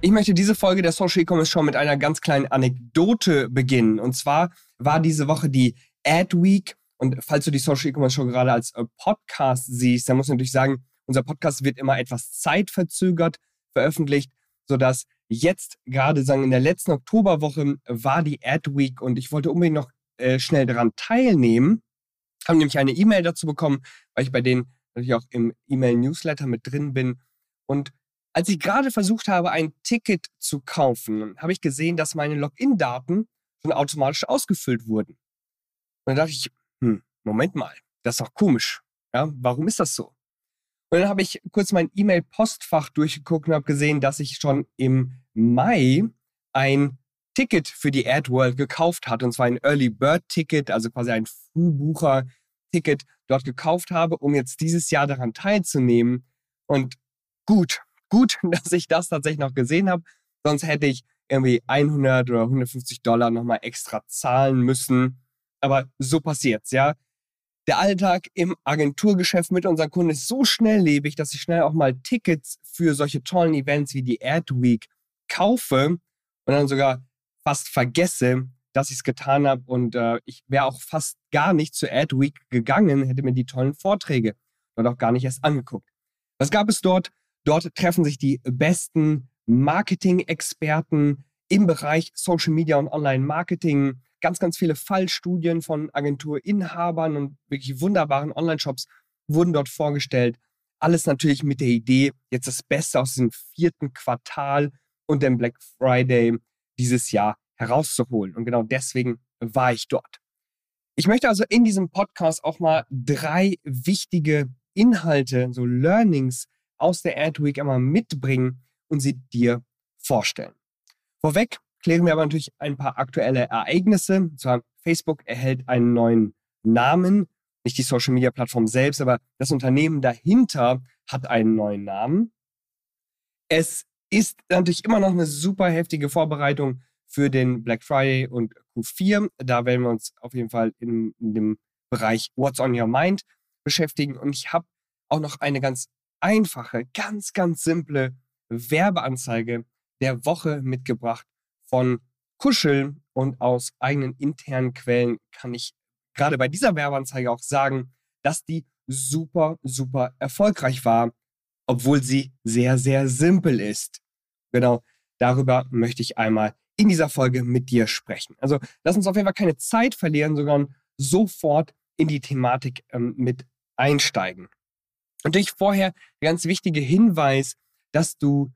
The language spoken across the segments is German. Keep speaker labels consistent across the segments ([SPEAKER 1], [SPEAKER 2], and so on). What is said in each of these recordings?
[SPEAKER 1] Ich möchte diese Folge der Social E-Commerce Show mit einer ganz kleinen Anekdote beginnen. Und zwar war diese Woche die Ad Week. Und falls du die Social E-Commerce Show gerade als äh, Podcast siehst, dann muss ich natürlich sagen, unser Podcast wird immer etwas zeitverzögert veröffentlicht, sodass jetzt gerade sagen in der letzten Oktoberwoche war die Ad Week und ich wollte unbedingt noch äh, schnell daran teilnehmen. Haben nämlich eine E-Mail dazu bekommen, weil ich bei denen natürlich auch im E-Mail-Newsletter mit drin bin. Und als ich gerade versucht habe, ein Ticket zu kaufen, habe ich gesehen, dass meine Login-Daten schon automatisch ausgefüllt wurden. Und dann dachte ich, hm, Moment mal, das ist doch komisch. Ja, warum ist das so? Und dann habe ich kurz mein E-Mail-Postfach durchgeguckt und habe gesehen, dass ich schon im Mai ein Ticket für die AdWorld gekauft hatte, und zwar ein Early Bird Ticket, also quasi ein Frühbucher-Ticket dort gekauft habe, um jetzt dieses Jahr daran teilzunehmen. Und gut, gut, dass ich das tatsächlich noch gesehen habe. Sonst hätte ich irgendwie 100 oder 150 Dollar nochmal extra zahlen müssen. Aber so passiert's, ja. Der Alltag im Agenturgeschäft mit unseren Kunden ist so schnelllebig, dass ich schnell auch mal Tickets für solche tollen Events wie die Ad Week kaufe und dann sogar fast vergesse, dass ich es getan habe. Und äh, ich wäre auch fast gar nicht zur Ad Week gegangen, hätte mir die tollen Vorträge dort auch gar nicht erst angeguckt. Was gab es dort? Dort treffen sich die besten Marketing-Experten im Bereich Social Media und Online-Marketing. Ganz, ganz viele Fallstudien von Agenturinhabern und wirklich wunderbaren Online-Shops wurden dort vorgestellt. Alles natürlich mit der Idee, jetzt das Beste aus diesem vierten Quartal und dem Black Friday dieses Jahr herauszuholen. Und genau deswegen war ich dort. Ich möchte also in diesem Podcast auch mal drei wichtige Inhalte, so Learnings aus der Adweek einmal mitbringen und sie dir vorstellen. Vorweg klären wir aber natürlich ein paar aktuelle Ereignisse. Und zwar Facebook erhält einen neuen Namen, nicht die Social Media Plattform selbst, aber das Unternehmen dahinter hat einen neuen Namen. Es ist natürlich immer noch eine super heftige Vorbereitung für den Black Friday und Q4. Da werden wir uns auf jeden Fall in, in dem Bereich What's on Your Mind beschäftigen. Und ich habe auch noch eine ganz einfache, ganz, ganz simple Werbeanzeige der Woche mitgebracht von Kuschel und aus eigenen internen Quellen kann ich gerade bei dieser Werbeanzeige auch sagen, dass die super, super erfolgreich war, obwohl sie sehr, sehr simpel ist. Genau darüber möchte ich einmal in dieser Folge mit dir sprechen. Also lass uns auf jeden Fall keine Zeit verlieren, sondern sofort in die Thematik ähm, mit einsteigen. Natürlich vorher der ganz wichtige Hinweis, dass du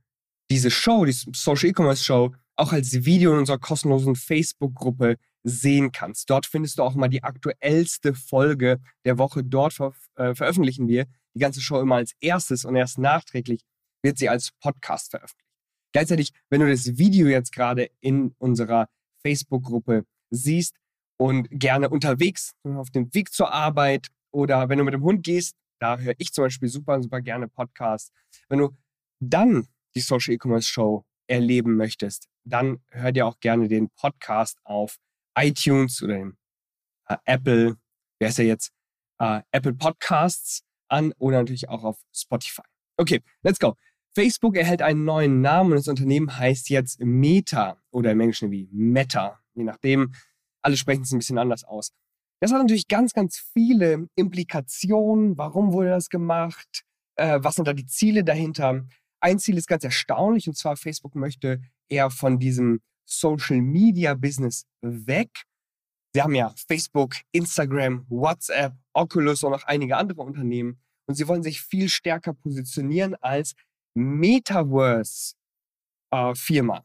[SPEAKER 1] diese Show, die Social E-Commerce Show, auch als Video in unserer kostenlosen Facebook-Gruppe sehen kannst. Dort findest du auch mal die aktuellste Folge der Woche. Dort ver äh, veröffentlichen wir die ganze Show immer als erstes und erst nachträglich wird sie als Podcast veröffentlicht. Gleichzeitig, wenn du das Video jetzt gerade in unserer Facebook-Gruppe siehst und gerne unterwegs auf dem Weg zur Arbeit oder wenn du mit dem Hund gehst, da höre ich zum Beispiel super, super gerne Podcasts. Wenn du dann die Social E-Commerce Show erleben möchtest, dann hör dir auch gerne den Podcast auf iTunes oder dem, äh, Apple, wer ist ja jetzt, äh, Apple Podcasts an oder natürlich auch auf Spotify. Okay, let's go. Facebook erhält einen neuen Namen und das Unternehmen heißt jetzt Meta oder im Englischen wie Meta, je nachdem. Alle sprechen es ein bisschen anders aus. Das hat natürlich ganz, ganz viele Implikationen. Warum wurde das gemacht? Äh, was sind da die Ziele dahinter? Ein Ziel ist ganz erstaunlich und zwar Facebook möchte eher von diesem Social Media Business weg. Sie haben ja Facebook, Instagram, WhatsApp, Oculus und noch einige andere Unternehmen und sie wollen sich viel stärker positionieren als Metaverse-Firma.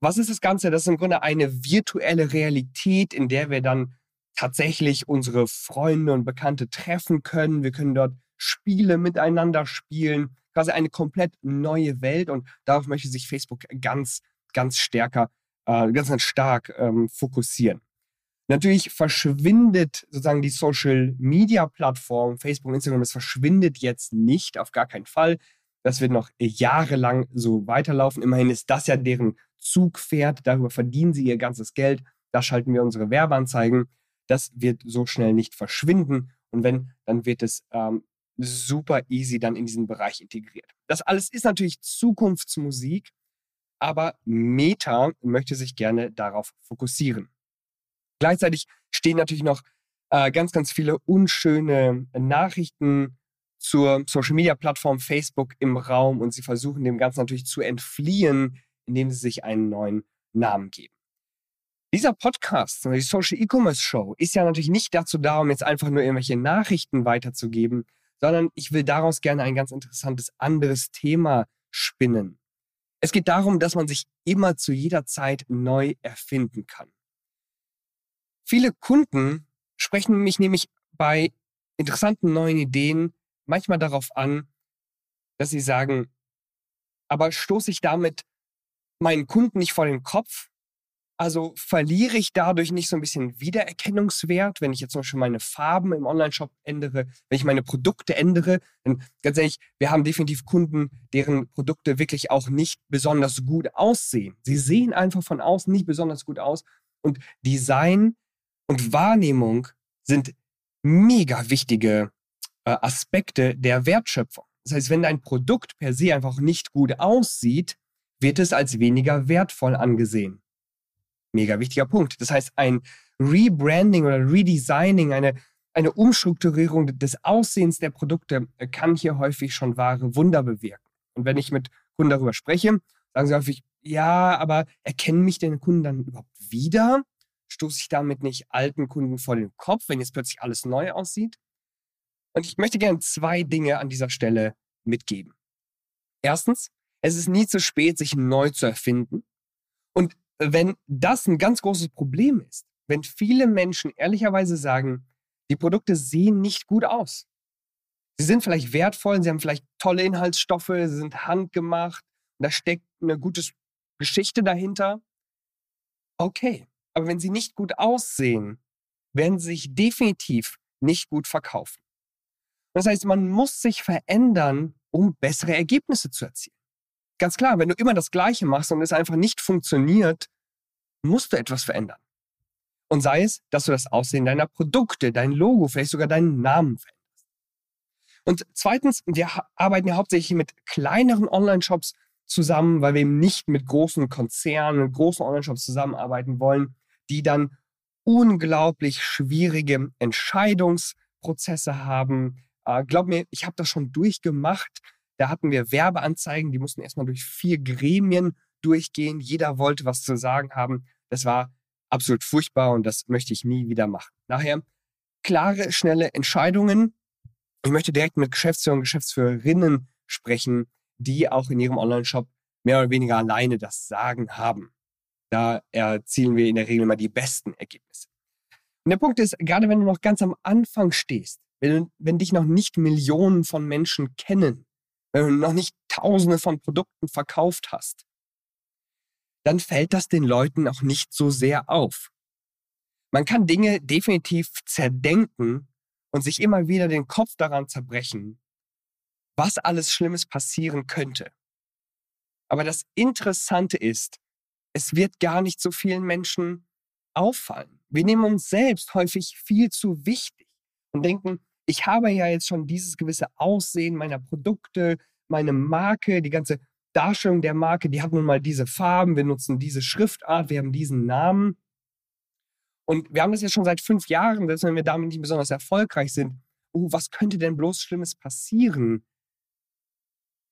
[SPEAKER 1] Was ist das Ganze? Das ist im Grunde eine virtuelle Realität, in der wir dann tatsächlich unsere Freunde und Bekannte treffen können. Wir können dort Spiele miteinander spielen, quasi eine komplett neue Welt und darauf möchte sich Facebook ganz, ganz stärker äh, ganz, ganz stark ähm, fokussieren. Natürlich verschwindet sozusagen die Social Media Plattform, Facebook und Instagram, das verschwindet jetzt nicht, auf gar keinen Fall. Das wird noch jahrelang so weiterlaufen. Immerhin ist das ja deren Zugpferd. Darüber verdienen sie ihr ganzes Geld. Da schalten wir unsere Werbeanzeigen. Das wird so schnell nicht verschwinden. Und wenn, dann wird es ähm, super easy dann in diesen Bereich integriert. Das alles ist natürlich Zukunftsmusik, aber Meta möchte sich gerne darauf fokussieren. Gleichzeitig stehen natürlich noch äh, ganz, ganz viele unschöne Nachrichten zur Social-Media-Plattform Facebook im Raum und sie versuchen dem Ganzen natürlich zu entfliehen, indem sie sich einen neuen Namen geben. Dieser Podcast, die Social E-Commerce Show, ist ja natürlich nicht dazu da, um jetzt einfach nur irgendwelche Nachrichten weiterzugeben, sondern ich will daraus gerne ein ganz interessantes anderes Thema spinnen. Es geht darum, dass man sich immer zu jeder Zeit neu erfinden kann. Viele Kunden sprechen mich nämlich bei interessanten neuen Ideen manchmal darauf an, dass sie sagen, aber stoße ich damit meinen Kunden nicht vor den Kopf? Also verliere ich dadurch nicht so ein bisschen Wiedererkennungswert, wenn ich jetzt zum Beispiel meine Farben im Online-Shop ändere, wenn ich meine Produkte ändere? Denn ganz ehrlich, wir haben definitiv Kunden, deren Produkte wirklich auch nicht besonders gut aussehen. Sie sehen einfach von außen nicht besonders gut aus. Und Design und Wahrnehmung sind mega wichtige äh, Aspekte der Wertschöpfung. Das heißt, wenn dein Produkt per se einfach nicht gut aussieht, wird es als weniger wertvoll angesehen. Mega wichtiger Punkt. Das heißt, ein Rebranding oder Redesigning, eine, eine Umstrukturierung des Aussehens der Produkte äh, kann hier häufig schon wahre Wunder bewirken. Und wenn ich mit Kunden darüber spreche, sagen sie häufig, ja, aber erkennen mich denn Kunden dann überhaupt wieder? stoße ich damit nicht alten Kunden vor den Kopf, wenn jetzt plötzlich alles neu aussieht? Und ich möchte gerne zwei Dinge an dieser Stelle mitgeben. Erstens, es ist nie zu spät, sich neu zu erfinden. Und wenn das ein ganz großes Problem ist, wenn viele Menschen ehrlicherweise sagen, die Produkte sehen nicht gut aus. Sie sind vielleicht wertvoll, sie haben vielleicht tolle Inhaltsstoffe, sie sind handgemacht, da steckt eine gute Geschichte dahinter. Okay, aber wenn sie nicht gut aussehen, werden sie sich definitiv nicht gut verkaufen. Das heißt, man muss sich verändern, um bessere Ergebnisse zu erzielen. Ganz klar, wenn du immer das Gleiche machst und es einfach nicht funktioniert, musst du etwas verändern. Und sei es, dass du das Aussehen deiner Produkte, dein Logo, vielleicht sogar deinen Namen veränderst. Und zweitens, wir arbeiten ja hauptsächlich mit kleineren Online-Shops zusammen, weil wir eben nicht mit großen Konzernen, mit großen Online-Shops zusammenarbeiten wollen, die dann unglaublich schwierige Entscheidungsprozesse haben. Äh, glaub mir, ich habe das schon durchgemacht. Da hatten wir Werbeanzeigen, die mussten erstmal durch vier Gremien durchgehen. Jeder wollte was zu sagen haben. Das war absolut furchtbar und das möchte ich nie wieder machen. Daher klare, schnelle Entscheidungen. Ich möchte direkt mit Geschäftsführern und Geschäftsführerinnen sprechen, die auch in ihrem Online-Shop mehr oder weniger alleine das Sagen haben. Da erzielen wir in der Regel mal die besten Ergebnisse. Und der Punkt ist, gerade wenn du noch ganz am Anfang stehst, wenn, wenn dich noch nicht Millionen von Menschen kennen, noch nicht Tausende von Produkten verkauft hast, dann fällt das den Leuten auch nicht so sehr auf. Man kann Dinge definitiv zerdenken und sich immer wieder den Kopf daran zerbrechen, was alles Schlimmes passieren könnte. Aber das Interessante ist, es wird gar nicht so vielen Menschen auffallen. Wir nehmen uns selbst häufig viel zu wichtig und denken, ich habe ja jetzt schon dieses gewisse Aussehen meiner Produkte, meine Marke, die ganze Darstellung der Marke, die hat nun mal diese Farben, wir nutzen diese Schriftart, wir haben diesen Namen. Und wir haben das jetzt schon seit fünf Jahren, selbst wenn wir damit nicht besonders erfolgreich sind. Oh, was könnte denn bloß Schlimmes passieren?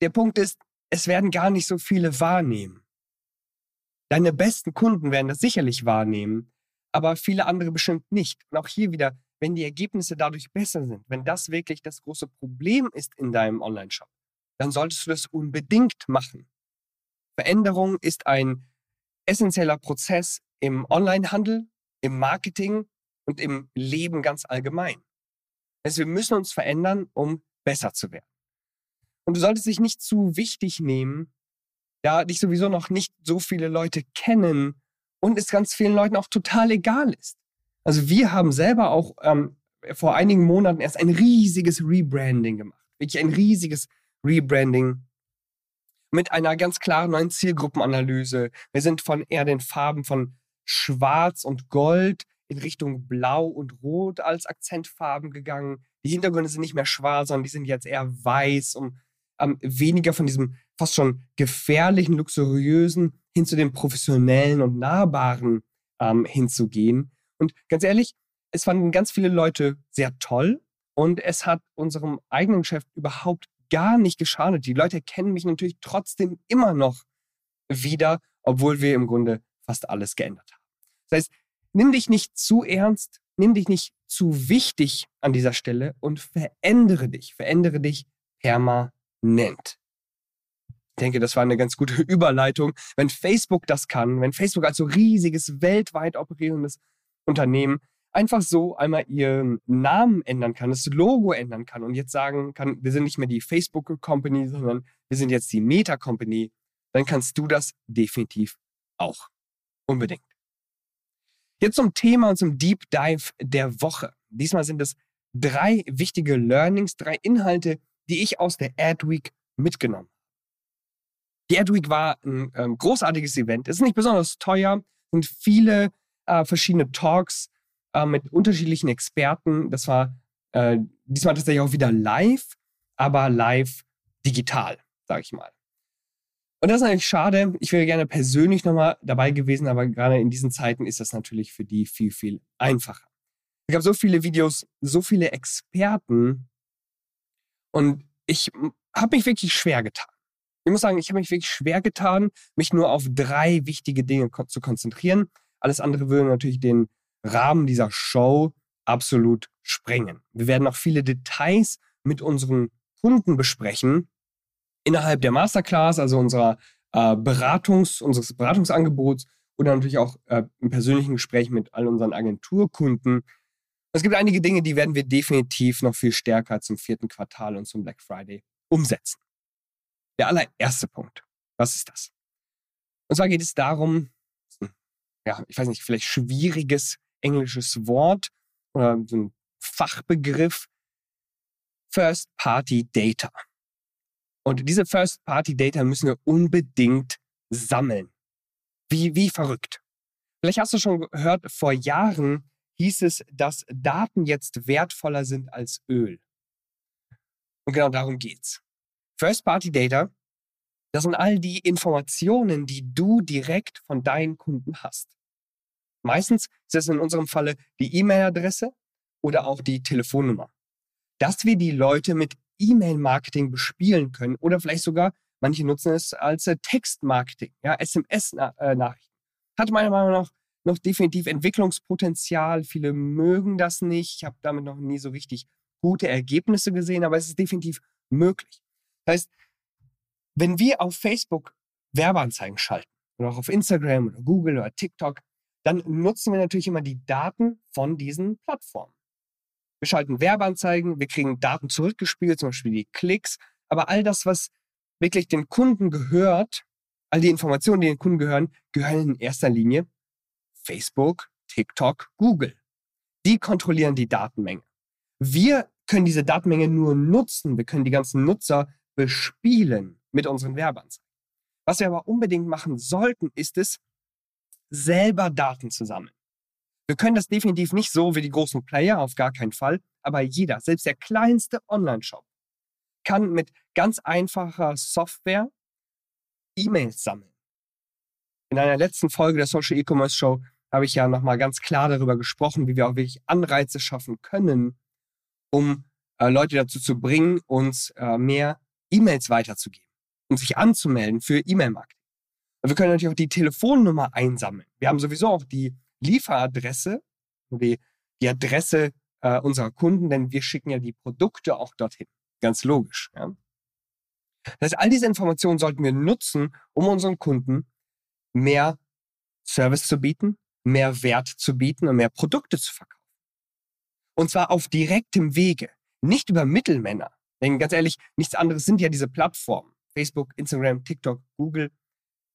[SPEAKER 1] Der Punkt ist, es werden gar nicht so viele wahrnehmen. Deine besten Kunden werden das sicherlich wahrnehmen, aber viele andere bestimmt nicht. Und auch hier wieder, wenn die Ergebnisse dadurch besser sind, wenn das wirklich das große Problem ist in deinem Online-Shop, dann solltest du das unbedingt machen. Veränderung ist ein essentieller Prozess im Onlinehandel, im Marketing und im Leben ganz allgemein. Also wir müssen uns verändern, um besser zu werden. Und du solltest dich nicht zu wichtig nehmen, da dich sowieso noch nicht so viele Leute kennen und es ganz vielen Leuten auch total egal ist. Also wir haben selber auch ähm, vor einigen Monaten erst ein riesiges Rebranding gemacht. Wirklich ein riesiges Rebranding mit einer ganz klaren neuen Zielgruppenanalyse. Wir sind von eher den Farben von Schwarz und Gold in Richtung Blau und Rot als Akzentfarben gegangen. Die Hintergründe sind nicht mehr schwarz, sondern die sind jetzt eher weiß, um ähm, weniger von diesem fast schon gefährlichen, luxuriösen hin zu dem professionellen und nahbaren ähm, hinzugehen. Und ganz ehrlich, es fanden ganz viele Leute sehr toll und es hat unserem eigenen Geschäft überhaupt gar nicht geschadet. Die Leute kennen mich natürlich trotzdem immer noch wieder, obwohl wir im Grunde fast alles geändert haben. Das heißt, nimm dich nicht zu ernst, nimm dich nicht zu wichtig an dieser Stelle und verändere dich, verändere dich permanent. Ich denke, das war eine ganz gute Überleitung. Wenn Facebook das kann, wenn Facebook als so riesiges, weltweit operierendes Unternehmen einfach so einmal ihren Namen ändern kann, das Logo ändern kann und jetzt sagen kann, wir sind nicht mehr die Facebook Company, sondern wir sind jetzt die Meta Company, dann kannst du das definitiv auch. Unbedingt. Jetzt zum Thema und zum Deep Dive der Woche. Diesmal sind es drei wichtige Learnings, drei Inhalte, die ich aus der Adweek mitgenommen habe. Die Adweek war ein ähm, großartiges Event. Es ist nicht besonders teuer, sind viele äh, verschiedene Talks äh, mit unterschiedlichen Experten. Das war äh, diesmal tatsächlich auch wieder live, aber live digital, sage ich mal. Und das ist eigentlich schade. Ich wäre gerne persönlich nochmal dabei gewesen, aber gerade in diesen Zeiten ist das natürlich für die viel, viel einfacher. Es gab so viele Videos, so viele Experten und ich habe mich wirklich schwer getan. Ich muss sagen, ich habe mich wirklich schwer getan, mich nur auf drei wichtige Dinge zu konzentrieren. Alles andere würde natürlich den Rahmen dieser Show absolut sprengen. Wir werden auch viele Details mit unseren Kunden besprechen, innerhalb der Masterclass, also unserer äh, Beratungs, unseres Beratungsangebots oder natürlich auch äh, im persönlichen Gespräch mit all unseren Agenturkunden. Es gibt einige Dinge, die werden wir definitiv noch viel stärker zum vierten Quartal und zum Black Friday umsetzen. Der allererste Punkt. Was ist das? Und zwar geht es darum, ja, ich weiß nicht, vielleicht schwieriges englisches Wort oder so ein Fachbegriff, First Party Data. Und diese First-Party-Data müssen wir unbedingt sammeln. Wie, wie verrückt. Vielleicht hast du schon gehört, vor Jahren hieß es, dass Daten jetzt wertvoller sind als Öl. Und genau darum geht's. First-Party-Data, das sind all die Informationen, die du direkt von deinen Kunden hast. Meistens ist es in unserem Falle die E-Mail-Adresse oder auch die Telefonnummer. Dass wir die Leute mit E-Mail-Marketing bespielen können oder vielleicht sogar, manche nutzen es als äh, Textmarketing, ja, SMS-Nachrichten. Hat meiner Meinung nach noch definitiv Entwicklungspotenzial. Viele mögen das nicht. Ich habe damit noch nie so richtig gute Ergebnisse gesehen, aber es ist definitiv möglich. Das heißt, wenn wir auf Facebook Werbeanzeigen schalten oder auch auf Instagram oder Google oder TikTok, dann nutzen wir natürlich immer die Daten von diesen Plattformen. Wir schalten Werbeanzeigen, wir kriegen Daten zurückgespielt, zum Beispiel die Klicks. Aber all das, was wirklich den Kunden gehört, all die Informationen, die den Kunden gehören, gehören in erster Linie Facebook, TikTok, Google. Die kontrollieren die Datenmenge. Wir können diese Datenmenge nur nutzen. Wir können die ganzen Nutzer bespielen mit unseren Werbeanzeigen. Was wir aber unbedingt machen sollten, ist es, selber Daten zu sammeln. Wir können das definitiv nicht so wie die großen Player, auf gar keinen Fall. Aber jeder, selbst der kleinste Online-Shop, kann mit ganz einfacher Software E-Mails sammeln. In einer letzten Folge der Social E-Commerce Show habe ich ja nochmal ganz klar darüber gesprochen, wie wir auch wirklich Anreize schaffen können, um äh, Leute dazu zu bringen, uns äh, mehr E-Mails weiterzugeben und sich anzumelden für E-Mail-Marketing. Wir können natürlich auch die Telefonnummer einsammeln. Wir haben sowieso auch die Lieferadresse, die, die Adresse äh, unserer Kunden, denn wir schicken ja die Produkte auch dorthin. Ganz logisch. Ja? Das heißt, all diese Informationen sollten wir nutzen, um unseren Kunden mehr Service zu bieten, mehr Wert zu bieten und mehr Produkte zu verkaufen. Und zwar auf direktem Wege, nicht über Mittelmänner. Denn ganz ehrlich, nichts anderes sind ja diese Plattformen. Facebook, Instagram, TikTok, Google,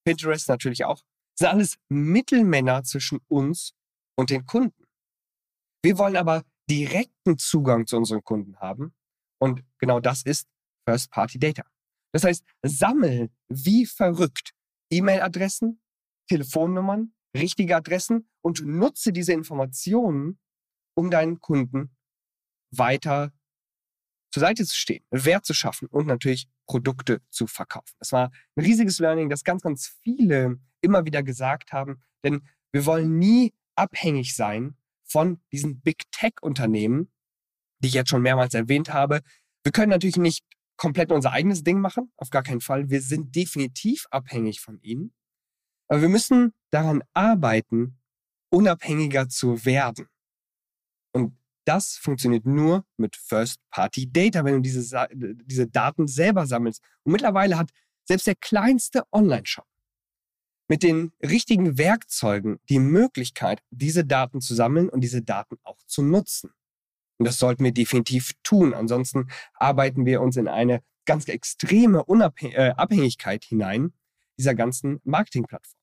[SPEAKER 1] Pinterest natürlich auch sind alles Mittelmänner zwischen uns und den Kunden. Wir wollen aber direkten Zugang zu unseren Kunden haben. Und genau das ist First-Party-Data. Das heißt, sammel wie verrückt E-Mail-Adressen, Telefonnummern, richtige Adressen und nutze diese Informationen, um deinen Kunden weiter zur Seite zu stehen, Wert zu schaffen und natürlich Produkte zu verkaufen. Das war ein riesiges Learning, das ganz, ganz viele immer wieder gesagt haben, denn wir wollen nie abhängig sein von diesen Big Tech-Unternehmen, die ich jetzt schon mehrmals erwähnt habe. Wir können natürlich nicht komplett unser eigenes Ding machen, auf gar keinen Fall. Wir sind definitiv abhängig von ihnen. Aber wir müssen daran arbeiten, unabhängiger zu werden. Und das funktioniert nur mit First-Party-Data, wenn du diese, diese Daten selber sammelst. Und mittlerweile hat selbst der kleinste Online-Shop mit den richtigen Werkzeugen die Möglichkeit, diese Daten zu sammeln und diese Daten auch zu nutzen. Und das sollten wir definitiv tun. Ansonsten arbeiten wir uns in eine ganz extreme Unabhäng äh, Abhängigkeit hinein dieser ganzen Marketingplattform.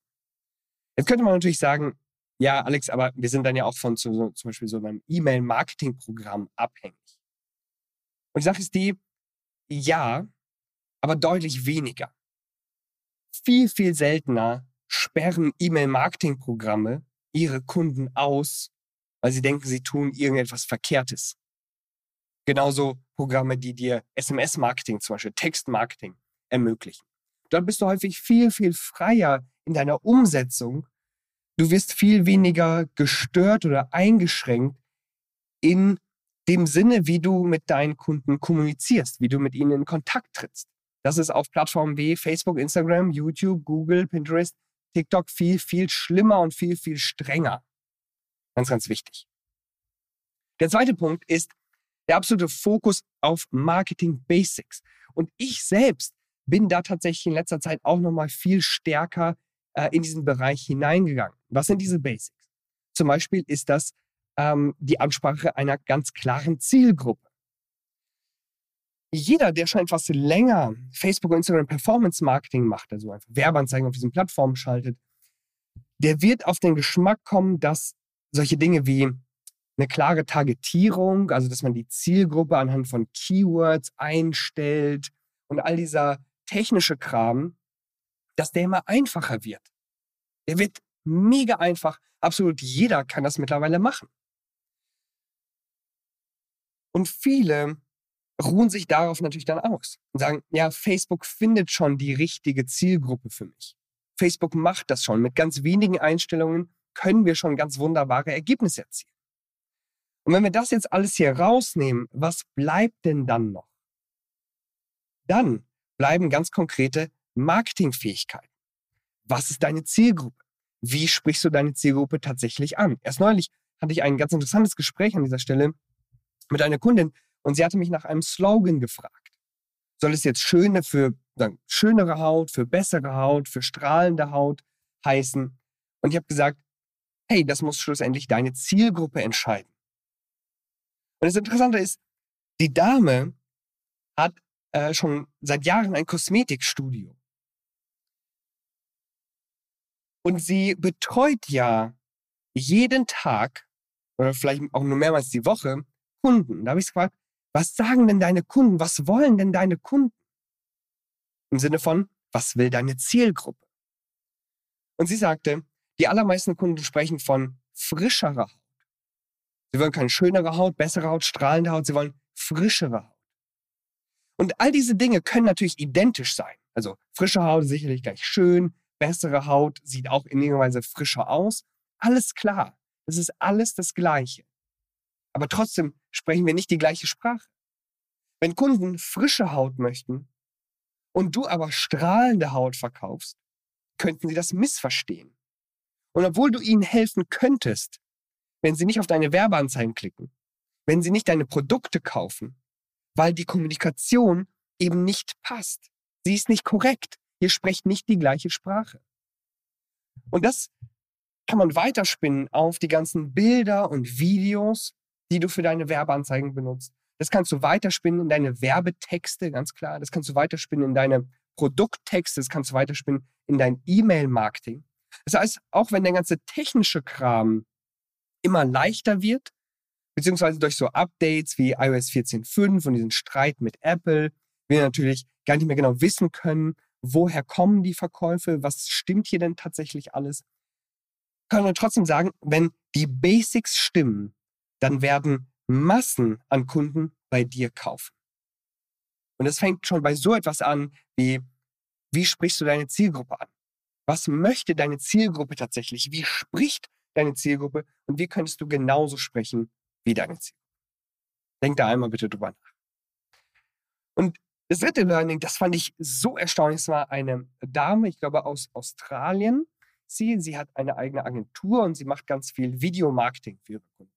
[SPEAKER 1] Jetzt könnte man natürlich sagen, ja, Alex, aber wir sind dann ja auch von so, zum Beispiel so einem E-Mail-Marketing-Programm abhängig. Und die Sache ist die, ja, aber deutlich weniger. Viel, viel seltener sperren E-Mail-Marketing-Programme ihre Kunden aus, weil sie denken, sie tun irgendetwas Verkehrtes. Genauso Programme, die dir SMS-Marketing, zum Beispiel Text-Marketing ermöglichen. Dort bist du häufig viel, viel freier in deiner Umsetzung. Du wirst viel weniger gestört oder eingeschränkt in dem Sinne, wie du mit deinen Kunden kommunizierst, wie du mit ihnen in Kontakt trittst. Das ist auf Plattformen wie Facebook, Instagram, YouTube, Google, Pinterest TikTok viel, viel schlimmer und viel, viel strenger. Ganz, ganz wichtig. Der zweite Punkt ist der absolute Fokus auf Marketing Basics. Und ich selbst bin da tatsächlich in letzter Zeit auch nochmal viel stärker äh, in diesen Bereich hineingegangen. Was sind diese Basics? Zum Beispiel ist das ähm, die Ansprache einer ganz klaren Zielgruppe jeder, der schon etwas länger Facebook und Instagram Performance Marketing macht, also einfach Werbeanzeigen auf diesen Plattformen schaltet, der wird auf den Geschmack kommen, dass solche Dinge wie eine klare Targetierung, also dass man die Zielgruppe anhand von Keywords einstellt und all dieser technische Kram, dass der immer einfacher wird. Der wird mega einfach. Absolut jeder kann das mittlerweile machen. Und viele ruhen sich darauf natürlich dann aus und sagen, ja, Facebook findet schon die richtige Zielgruppe für mich. Facebook macht das schon. Mit ganz wenigen Einstellungen können wir schon ganz wunderbare Ergebnisse erzielen. Und wenn wir das jetzt alles hier rausnehmen, was bleibt denn dann noch? Dann bleiben ganz konkrete Marketingfähigkeiten. Was ist deine Zielgruppe? Wie sprichst du deine Zielgruppe tatsächlich an? Erst neulich hatte ich ein ganz interessantes Gespräch an dieser Stelle mit einer Kundin, und sie hatte mich nach einem Slogan gefragt. Soll es jetzt schöne für sagen, schönere Haut, für bessere Haut, für strahlende Haut heißen? Und ich habe gesagt, hey, das muss schlussendlich deine Zielgruppe entscheiden. Und das Interessante ist, die Dame hat äh, schon seit Jahren ein Kosmetikstudio. Und sie betreut ja jeden Tag oder vielleicht auch nur mehrmals die Woche Kunden. Da habe ich gefragt, was sagen denn deine Kunden? Was wollen denn deine Kunden? Im Sinne von, was will deine Zielgruppe? Und sie sagte, die allermeisten Kunden sprechen von frischerer Haut. Sie wollen keine schönere Haut, bessere Haut, strahlende Haut, sie wollen frischere Haut. Und all diese Dinge können natürlich identisch sein. Also frische Haut sicherlich gleich schön, bessere Haut sieht auch in irgendeiner Weise frischer aus. Alles klar. Es ist alles das Gleiche. Aber trotzdem sprechen wir nicht die gleiche Sprache. Wenn Kunden frische Haut möchten und du aber strahlende Haut verkaufst, könnten sie das missverstehen. Und obwohl du ihnen helfen könntest, wenn sie nicht auf deine Werbeanzeigen klicken, wenn sie nicht deine Produkte kaufen, weil die Kommunikation eben nicht passt. Sie ist nicht korrekt. Ihr sprecht nicht die gleiche Sprache. Und das kann man weiterspinnen auf die ganzen Bilder und Videos, die du für deine Werbeanzeigen benutzt. Das kannst du weiterspinnen in deine Werbetexte, ganz klar. Das kannst du weiterspinnen in deine Produkttexte. Das kannst du weiterspinnen in dein E-Mail-Marketing. Das heißt, auch wenn der ganze technische Kram immer leichter wird, beziehungsweise durch so Updates wie iOS 14.5 und diesen Streit mit Apple, wir natürlich gar nicht mehr genau wissen können, woher kommen die Verkäufe, was stimmt hier denn tatsächlich alles, können wir trotzdem sagen, wenn die Basics stimmen, dann werden Massen an Kunden bei dir kaufen. Und es fängt schon bei so etwas an, wie, wie sprichst du deine Zielgruppe an? Was möchte deine Zielgruppe tatsächlich? Wie spricht deine Zielgruppe? Und wie könntest du genauso sprechen wie deine Zielgruppe? Denk da einmal bitte drüber nach. Und das dritte Learning, das fand ich so erstaunlich. Es war eine Dame, ich glaube aus Australien. Sie, sie hat eine eigene Agentur und sie macht ganz viel Videomarketing für ihre Kunden.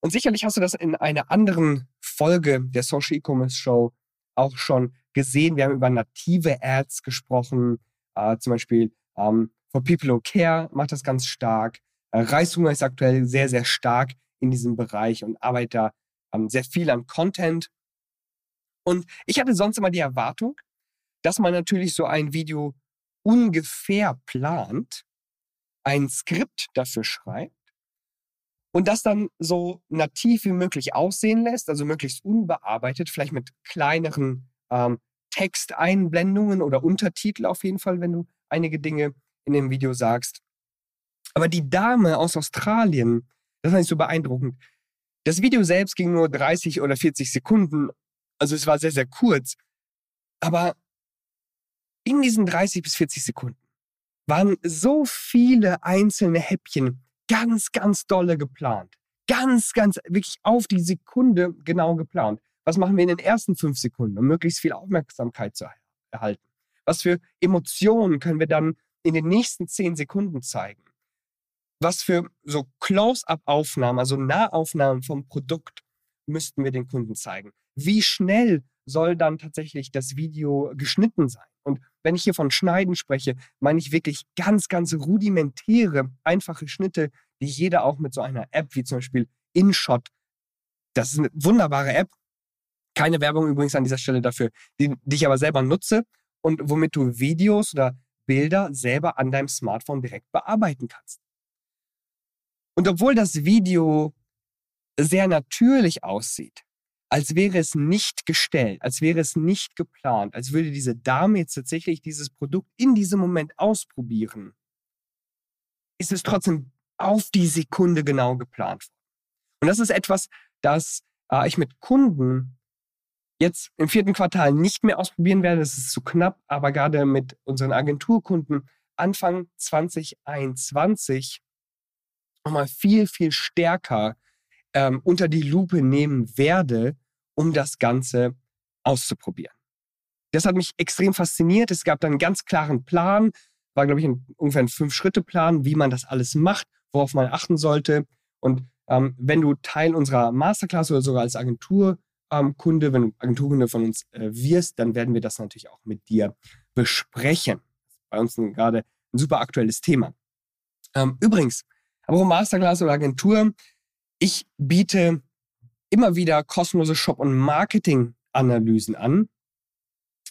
[SPEAKER 1] Und sicherlich hast du das in einer anderen Folge der Social E-Commerce Show auch schon gesehen. Wir haben über native Ads gesprochen, äh, zum Beispiel ähm, For People Who Care macht das ganz stark. Äh, Reishunger ist aktuell sehr, sehr stark in diesem Bereich und arbeitet da ähm, sehr viel an Content. Und ich hatte sonst immer die Erwartung, dass man natürlich so ein Video ungefähr plant, ein Skript dafür schreibt und das dann so nativ wie möglich aussehen lässt, also möglichst unbearbeitet, vielleicht mit kleineren ähm, Texteinblendungen oder Untertitel auf jeden Fall, wenn du einige Dinge in dem Video sagst. Aber die Dame aus Australien, das fand ich so beeindruckend. Das Video selbst ging nur 30 oder 40 Sekunden, also es war sehr, sehr kurz. Aber in diesen 30 bis 40 Sekunden waren so viele einzelne Häppchen ganz, ganz dolle geplant. Ganz, ganz, wirklich auf die Sekunde genau geplant. Was machen wir in den ersten fünf Sekunden, um möglichst viel Aufmerksamkeit zu erhalten? Was für Emotionen können wir dann in den nächsten zehn Sekunden zeigen? Was für so Close-up-Aufnahmen, also Nahaufnahmen vom Produkt müssten wir den Kunden zeigen? Wie schnell soll dann tatsächlich das Video geschnitten sein? Und wenn ich hier von Schneiden spreche, meine ich wirklich ganz, ganz rudimentäre, einfache Schnitte, die jeder auch mit so einer App wie zum Beispiel InShot, das ist eine wunderbare App, keine Werbung übrigens an dieser Stelle dafür, die, die ich aber selber nutze und womit du Videos oder Bilder selber an deinem Smartphone direkt bearbeiten kannst. Und obwohl das Video sehr natürlich aussieht, als wäre es nicht gestellt, als wäre es nicht geplant, als würde diese Dame jetzt tatsächlich dieses Produkt in diesem Moment ausprobieren, ist es trotzdem auf die Sekunde genau geplant. Und das ist etwas, das äh, ich mit Kunden jetzt im vierten Quartal nicht mehr ausprobieren werde. Das ist zu knapp, aber gerade mit unseren Agenturkunden Anfang 2021 nochmal viel, viel stärker ähm, unter die Lupe nehmen werde, um das Ganze auszuprobieren. Das hat mich extrem fasziniert. Es gab dann einen ganz klaren Plan, war, glaube ich, ein, ungefähr ein Fünf-Schritte-Plan, wie man das alles macht, worauf man achten sollte. Und ähm, wenn du Teil unserer Masterclass oder sogar als Agentur ähm, wenn du Agenturkunde von uns äh, wirst, dann werden wir das natürlich auch mit dir besprechen. Bei uns gerade ein super aktuelles Thema. Ähm, übrigens, aber Masterclass oder Agentur, ich biete immer wieder kostenlose Shop- und Marketing-Analysen an,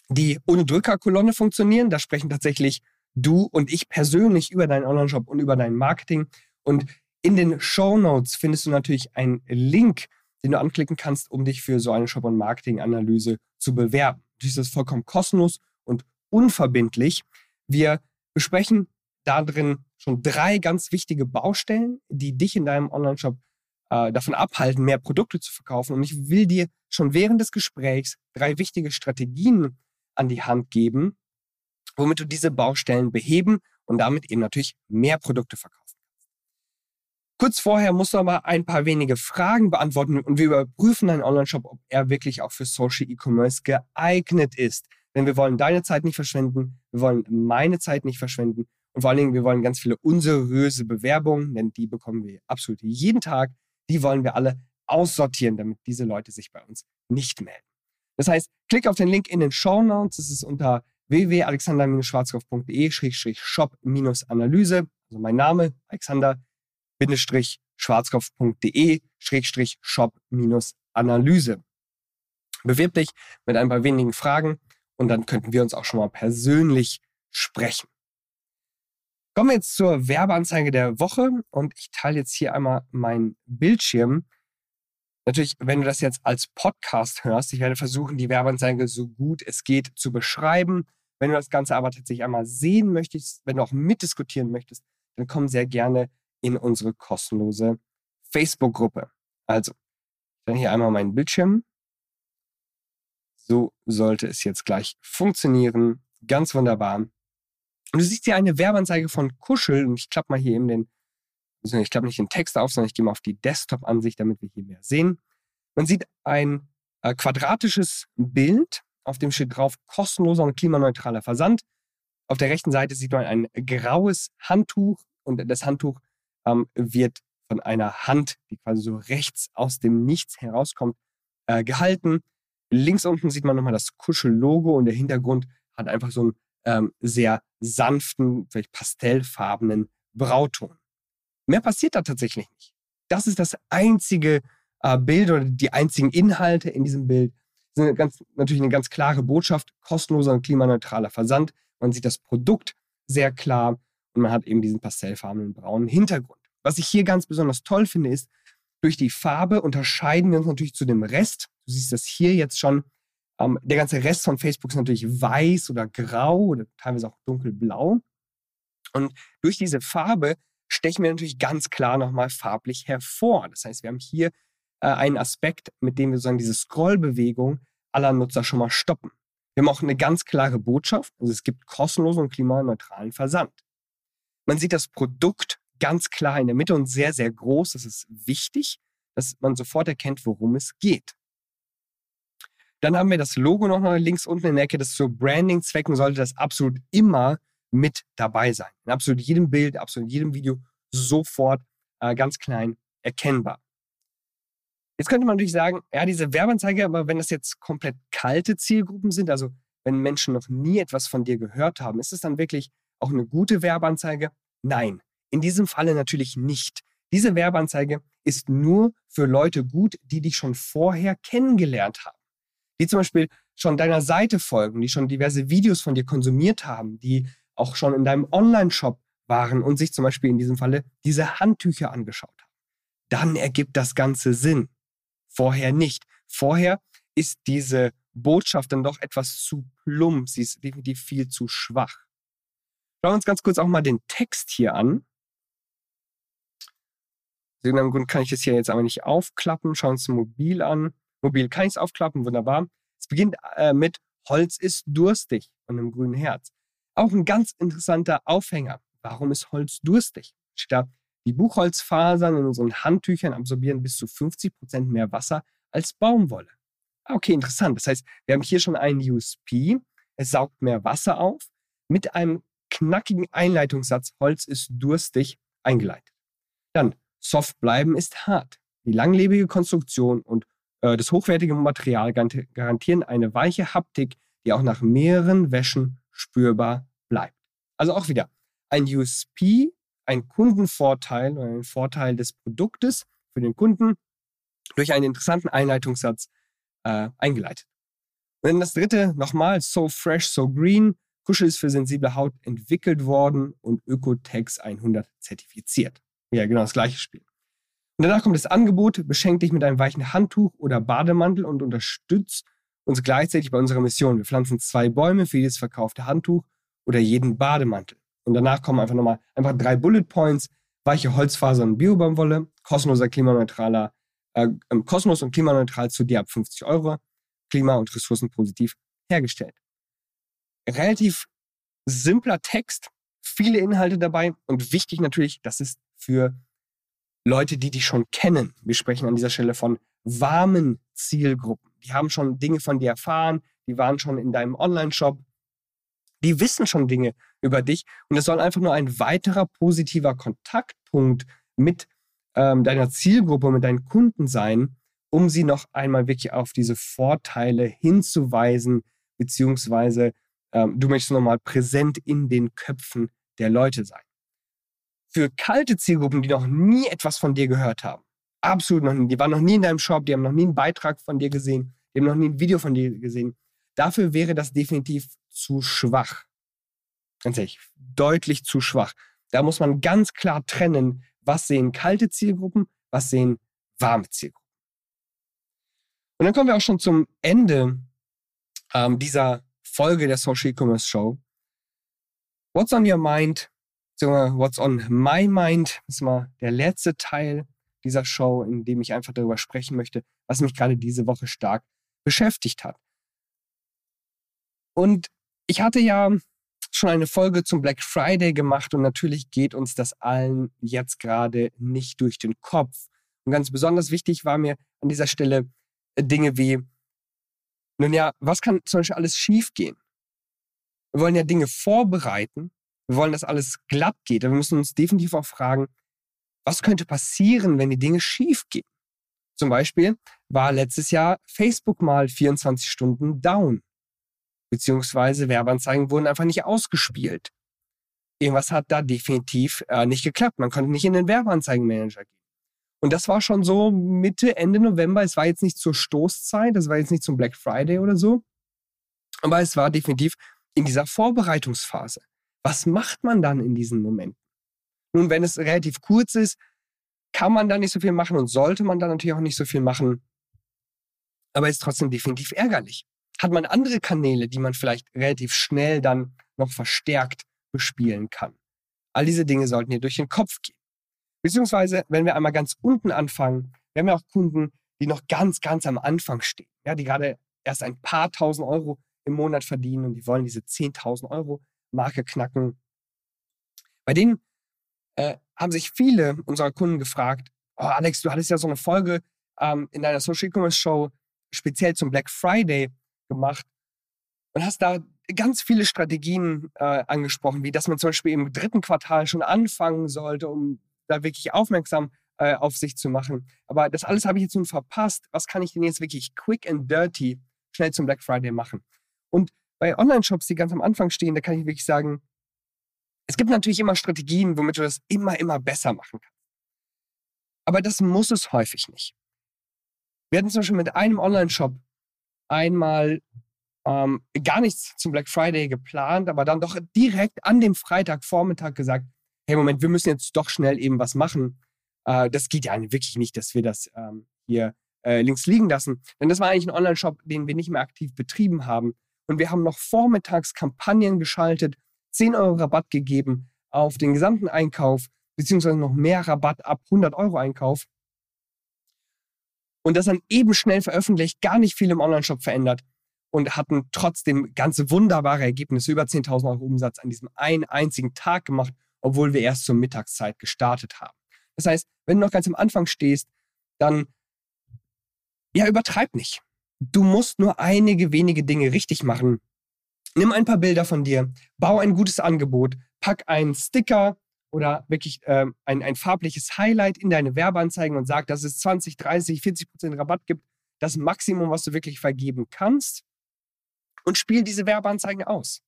[SPEAKER 1] die ohne Drückerkolonne funktionieren. Da sprechen tatsächlich du und ich persönlich über deinen Online-Shop und über dein Marketing. Und in den Show Notes findest du natürlich einen Link den du anklicken kannst, um dich für so eine Shop- und Marketing-Analyse zu bewerben. Natürlich ist vollkommen kostenlos und unverbindlich. Wir besprechen da drin schon drei ganz wichtige Baustellen, die dich in deinem Online-Shop äh, davon abhalten, mehr Produkte zu verkaufen. Und ich will dir schon während des Gesprächs drei wichtige Strategien an die Hand geben, womit du diese Baustellen beheben und damit eben natürlich mehr Produkte verkaufen. Kurz vorher musst du aber ein paar wenige Fragen beantworten und wir überprüfen deinen Online-Shop, ob er wirklich auch für Social E-Commerce geeignet ist. Denn wir wollen deine Zeit nicht verschwenden, wir wollen meine Zeit nicht verschwenden und vor allen Dingen, wir wollen ganz viele unseriöse Bewerbungen, denn die bekommen wir absolut jeden Tag. Die wollen wir alle aussortieren, damit diese Leute sich bei uns nicht melden. Das heißt, klick auf den Link in den Show Notes. Das ist unter www.alexander-schwarzkopf.de-analyse. Also mein Name, Alexander schwarzkopf.de Shop-Analyse. Bewirb dich mit ein paar wenigen Fragen und dann könnten wir uns auch schon mal persönlich sprechen. Kommen wir jetzt zur Werbeanzeige der Woche und ich teile jetzt hier einmal meinen Bildschirm. Natürlich, wenn du das jetzt als Podcast hörst, ich werde versuchen, die Werbeanzeige so gut es geht zu beschreiben. Wenn du das Ganze aber tatsächlich einmal sehen möchtest, wenn du auch mitdiskutieren möchtest, dann komm sehr gerne in unsere kostenlose Facebook-Gruppe. Also, dann hier einmal meinen Bildschirm. So sollte es jetzt gleich funktionieren. Ganz wunderbar. Und du siehst hier eine Werbeanzeige von Kuschel und ich klappe mal hier eben den, ich klappe nicht den Text auf, sondern ich gehe mal auf die Desktop-Ansicht, damit wir hier mehr sehen. Man sieht ein äh, quadratisches Bild, auf dem steht drauf kostenloser und klimaneutraler Versand. Auf der rechten Seite sieht man ein graues Handtuch und das Handtuch ähm, wird von einer Hand, die quasi so rechts aus dem Nichts herauskommt, äh, gehalten. Links unten sieht man nochmal das Kuschel-Logo und der Hintergrund hat einfach so einen ähm, sehr sanften, vielleicht pastellfarbenen Brauton. Mehr passiert da tatsächlich nicht. Das ist das einzige äh, Bild oder die einzigen Inhalte in diesem Bild. Das ist eine ganz, natürlich eine ganz klare Botschaft, kostenloser und klimaneutraler Versand. Man sieht das Produkt sehr klar und man hat eben diesen pastellfarbenen braunen Hintergrund. Was ich hier ganz besonders toll finde, ist, durch die Farbe unterscheiden wir uns natürlich zu dem Rest. Du siehst das hier jetzt schon. Ähm, der ganze Rest von Facebook ist natürlich weiß oder grau oder teilweise auch dunkelblau. Und durch diese Farbe stechen wir natürlich ganz klar nochmal farblich hervor. Das heißt, wir haben hier äh, einen Aspekt, mit dem wir sozusagen diese Scrollbewegung aller Nutzer schon mal stoppen. Wir haben auch eine ganz klare Botschaft. Also es gibt kostenlosen und klimaneutralen Versand. Man sieht das Produkt ganz klar in der Mitte und sehr, sehr groß. Das ist wichtig, dass man sofort erkennt, worum es geht. Dann haben wir das Logo noch mal links unten in der Ecke. Das zu Branding-Zwecken sollte das absolut immer mit dabei sein. In absolut jedem Bild, absolut jedem Video sofort äh, ganz klein erkennbar. Jetzt könnte man natürlich sagen, ja, diese Werbeanzeige, aber wenn das jetzt komplett kalte Zielgruppen sind, also wenn Menschen noch nie etwas von dir gehört haben, ist es dann wirklich auch eine gute Werbeanzeige? Nein, in diesem Falle natürlich nicht. Diese Werbeanzeige ist nur für Leute gut, die dich schon vorher kennengelernt haben. Die zum Beispiel schon deiner Seite folgen, die schon diverse Videos von dir konsumiert haben, die auch schon in deinem Online-Shop waren und sich zum Beispiel in diesem Falle diese Handtücher angeschaut haben. Dann ergibt das Ganze Sinn. Vorher nicht. Vorher ist diese Botschaft dann doch etwas zu plump. Sie ist definitiv viel zu schwach. Schauen wir uns ganz kurz auch mal den Text hier an. Aus irgendeinem Grund kann ich das hier jetzt aber nicht aufklappen. Schauen wir uns mobil an. Mobil kann ich es aufklappen, wunderbar. Es beginnt äh, mit Holz ist durstig und einem grünen Herz. Auch ein ganz interessanter Aufhänger. Warum ist Holz durstig? Da, die Buchholzfasern in unseren Handtüchern absorbieren bis zu 50 Prozent mehr Wasser als Baumwolle. Ah, okay, interessant. Das heißt, wir haben hier schon einen USP. Es saugt mehr Wasser auf mit einem knackigen Einleitungssatz. Holz ist durstig eingeleitet. Dann Soft bleiben ist hart. Die langlebige Konstruktion und das hochwertige Material garantieren eine weiche Haptik, die auch nach mehreren Wäschen spürbar bleibt. Also auch wieder ein USP, ein Kundenvorteil oder ein Vorteil des Produktes für den Kunden durch einen interessanten Einleitungssatz äh, eingeleitet. Und dann das dritte, nochmal, so fresh, so green. Kuschel ist für sensible Haut entwickelt worden und Ökotex 100 zertifiziert. Ja, genau das gleiche Spiel. Und danach kommt das Angebot, beschenkt dich mit einem weichen Handtuch oder Bademantel und unterstützt uns gleichzeitig bei unserer Mission. Wir pflanzen zwei Bäume für jedes verkaufte Handtuch oder jeden Bademantel. Und danach kommen einfach nochmal einfach drei Bullet Points, weiche Holzfasern und Biobaumwolle, kostenloser klimaneutraler, äh, ähm, kostenlos und klimaneutral zu dir ab 50 Euro, klima- und ressourcenpositiv hergestellt. Relativ simpler Text, viele Inhalte dabei und wichtig natürlich, das ist für Leute, die dich schon kennen. Wir sprechen an dieser Stelle von warmen Zielgruppen. Die haben schon Dinge von dir erfahren, die waren schon in deinem Online-Shop, die wissen schon Dinge über dich und es soll einfach nur ein weiterer positiver Kontaktpunkt mit ähm, deiner Zielgruppe, mit deinen Kunden sein, um sie noch einmal wirklich auf diese Vorteile hinzuweisen, beziehungsweise ähm, du möchtest nochmal präsent in den Köpfen der Leute sein für kalte Zielgruppen, die noch nie etwas von dir gehört haben, absolut noch nie, die waren noch nie in deinem Shop, die haben noch nie einen Beitrag von dir gesehen, die haben noch nie ein Video von dir gesehen, dafür wäre das definitiv zu schwach. Ganz ehrlich, deutlich zu schwach. Da muss man ganz klar trennen, was sehen kalte Zielgruppen, was sehen warme Zielgruppen. Und dann kommen wir auch schon zum Ende ähm, dieser Folge der Social E-Commerce Show. What's on your mind? What's on my mind? Das ist mal der letzte Teil dieser Show, in dem ich einfach darüber sprechen möchte, was mich gerade diese Woche stark beschäftigt hat. Und ich hatte ja schon eine Folge zum Black Friday gemacht und natürlich geht uns das allen jetzt gerade nicht durch den Kopf. Und ganz besonders wichtig war mir an dieser Stelle äh, Dinge wie, nun ja, was kann zum Beispiel alles schiefgehen? Wir wollen ja Dinge vorbereiten. Wir wollen, dass alles glatt geht. Aber wir müssen uns definitiv auch fragen, was könnte passieren, wenn die Dinge schiefgehen? Zum Beispiel war letztes Jahr Facebook mal 24 Stunden down beziehungsweise Werbeanzeigen wurden einfach nicht ausgespielt. Irgendwas hat da definitiv äh, nicht geklappt. Man konnte nicht in den Werbeanzeigenmanager gehen. Und das war schon so Mitte, Ende November. Es war jetzt nicht zur Stoßzeit, das war jetzt nicht zum Black Friday oder so. Aber es war definitiv in dieser Vorbereitungsphase. Was macht man dann in diesen Momenten? Nun, wenn es relativ kurz ist, kann man da nicht so viel machen und sollte man da natürlich auch nicht so viel machen. Aber ist trotzdem definitiv ärgerlich hat man andere Kanäle, die man vielleicht relativ schnell dann noch verstärkt bespielen kann. All diese Dinge sollten hier durch den Kopf gehen. Beziehungsweise, wenn wir einmal ganz unten anfangen, wir haben ja auch Kunden, die noch ganz, ganz am Anfang stehen, ja, die gerade erst ein paar tausend Euro im Monat verdienen und die wollen diese 10.000 Euro Marke knacken. Bei denen äh, haben sich viele unserer Kunden gefragt, oh Alex, du hattest ja so eine Folge ähm, in deiner Social E-Commerce Show speziell zum Black Friday gemacht und hast da ganz viele Strategien äh, angesprochen, wie dass man zum Beispiel im dritten Quartal schon anfangen sollte, um da wirklich aufmerksam äh, auf sich zu machen. Aber das alles habe ich jetzt nun verpasst. Was kann ich denn jetzt wirklich quick and dirty schnell zum Black Friday machen? Und bei Online-Shops, die ganz am Anfang stehen, da kann ich wirklich sagen, es gibt natürlich immer Strategien, womit du das immer, immer besser machen kannst. Aber das muss es häufig nicht. Wir hatten zum Beispiel mit einem Online-Shop einmal ähm, gar nichts zum Black Friday geplant, aber dann doch direkt an dem Freitagvormittag gesagt, hey Moment, wir müssen jetzt doch schnell eben was machen. Äh, das geht ja wirklich nicht, dass wir das ähm, hier äh, links liegen lassen. Denn das war eigentlich ein Online-Shop, den wir nicht mehr aktiv betrieben haben. Und wir haben noch vormittags Kampagnen geschaltet, 10 Euro Rabatt gegeben auf den gesamten Einkauf, beziehungsweise noch mehr Rabatt ab 100 Euro Einkauf und das dann eben schnell veröffentlicht, gar nicht viel im Online-Shop verändert und hatten trotzdem ganz wunderbare Ergebnisse, über 10.000 Euro Umsatz an diesem einen einzigen Tag gemacht, obwohl wir erst zur Mittagszeit gestartet haben. Das heißt, wenn du noch ganz am Anfang stehst, dann ja, übertreib nicht. Du musst nur einige wenige Dinge richtig machen. Nimm ein paar Bilder von dir, bau ein gutes Angebot, pack einen Sticker oder wirklich äh, ein, ein farbliches Highlight in deine Werbeanzeigen und sag, dass es 20, 30, 40 Prozent Rabatt gibt, das Maximum, was du wirklich vergeben kannst und spiel diese Werbeanzeigen aus.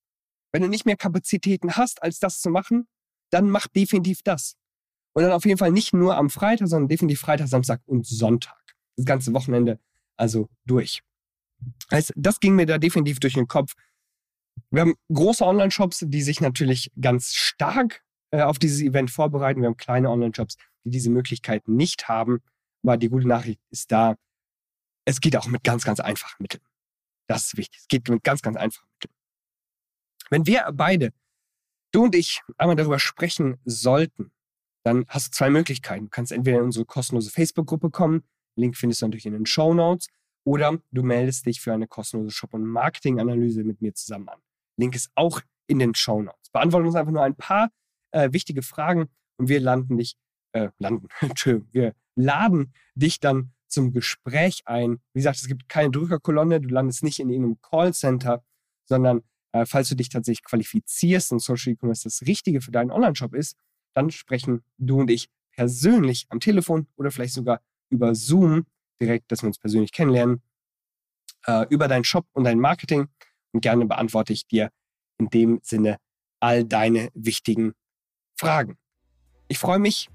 [SPEAKER 1] Wenn du nicht mehr Kapazitäten hast, als das zu machen, dann mach definitiv das. Und dann auf jeden Fall nicht nur am Freitag, sondern definitiv Freitag, Samstag und Sonntag. Das ganze Wochenende also durch. Also das ging mir da definitiv durch den Kopf. Wir haben große Online-Shops, die sich natürlich ganz stark äh, auf dieses Event vorbereiten. Wir haben kleine Online-Shops, die diese Möglichkeiten nicht haben. Aber die gute Nachricht ist da, es geht auch mit ganz, ganz einfachen Mitteln. Das ist wichtig. Es geht mit ganz, ganz einfachen Mitteln. Wenn wir beide, du und ich, einmal darüber sprechen sollten, dann hast du zwei Möglichkeiten. Du kannst entweder in unsere kostenlose Facebook-Gruppe kommen, Link findest du natürlich in den Show Notes, oder du meldest dich für eine kostenlose Shop- und Marketing-Analyse mit mir zusammen an. Link ist auch in den Show Notes. Beantworten uns einfach nur ein paar äh, wichtige Fragen und wir landen dich, äh, landen, wir laden dich dann zum Gespräch ein. Wie gesagt, es gibt keine Drückerkolonne, du landest nicht in irgendeinem Callcenter, sondern äh, falls du dich tatsächlich qualifizierst und Social E-Commerce das Richtige für deinen Online-Shop ist, dann sprechen du und ich persönlich am Telefon oder vielleicht sogar über Zoom direkt, dass wir uns persönlich kennenlernen, äh, über deinen Shop und dein Marketing. Und gerne beantworte ich dir in dem Sinne all deine wichtigen Fragen. Ich freue mich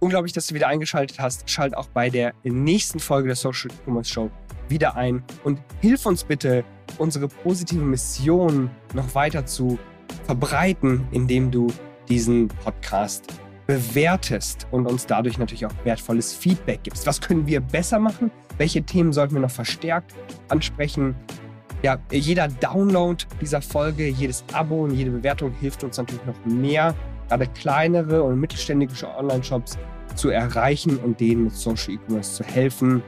[SPEAKER 1] unglaublich, dass du wieder eingeschaltet hast. Schalt auch bei der nächsten Folge der Social E-Commerce Show wieder ein und hilf uns bitte, unsere positive Mission noch weiter zu verbreiten, indem du diesen Podcast bewertest und uns dadurch natürlich auch wertvolles Feedback gibst. Was können wir besser machen? Welche Themen sollten wir noch verstärkt ansprechen? Ja, jeder Download dieser Folge, jedes Abo und jede Bewertung hilft uns natürlich noch mehr, gerade kleinere und mittelständische Online-Shops zu erreichen und denen mit Social E-Commerce zu helfen.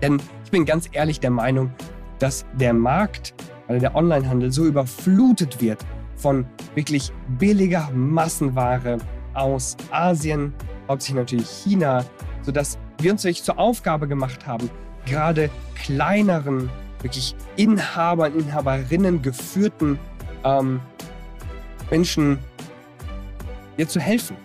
[SPEAKER 1] Denn ich bin ganz ehrlich der Meinung, dass der Markt, also der Onlinehandel, so überflutet wird von wirklich billiger Massenware aus Asien, hauptsächlich natürlich China, sodass wir uns wirklich zur Aufgabe gemacht haben, gerade kleineren, wirklich Inhabern, Inhaberinnen geführten ähm, Menschen ihr zu helfen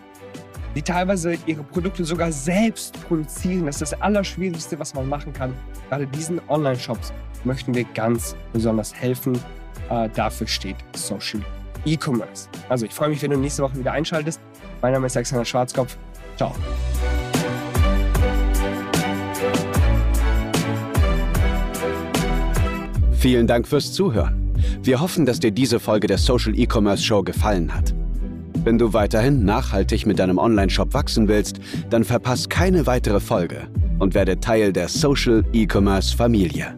[SPEAKER 1] die teilweise ihre Produkte sogar selbst produzieren. Das ist das Allerschwierigste, was man machen kann. Gerade diesen Online-Shops möchten wir ganz besonders helfen. Äh, dafür steht Social E-Commerce. Also ich freue mich, wenn du nächste Woche wieder einschaltest. Mein Name ist Alexander Schwarzkopf. Ciao.
[SPEAKER 2] Vielen Dank fürs Zuhören. Wir hoffen, dass dir diese Folge der Social E-Commerce Show gefallen hat. Wenn du weiterhin nachhaltig mit deinem Online-Shop wachsen willst, dann verpass keine weitere Folge und werde Teil der Social E-Commerce Familie.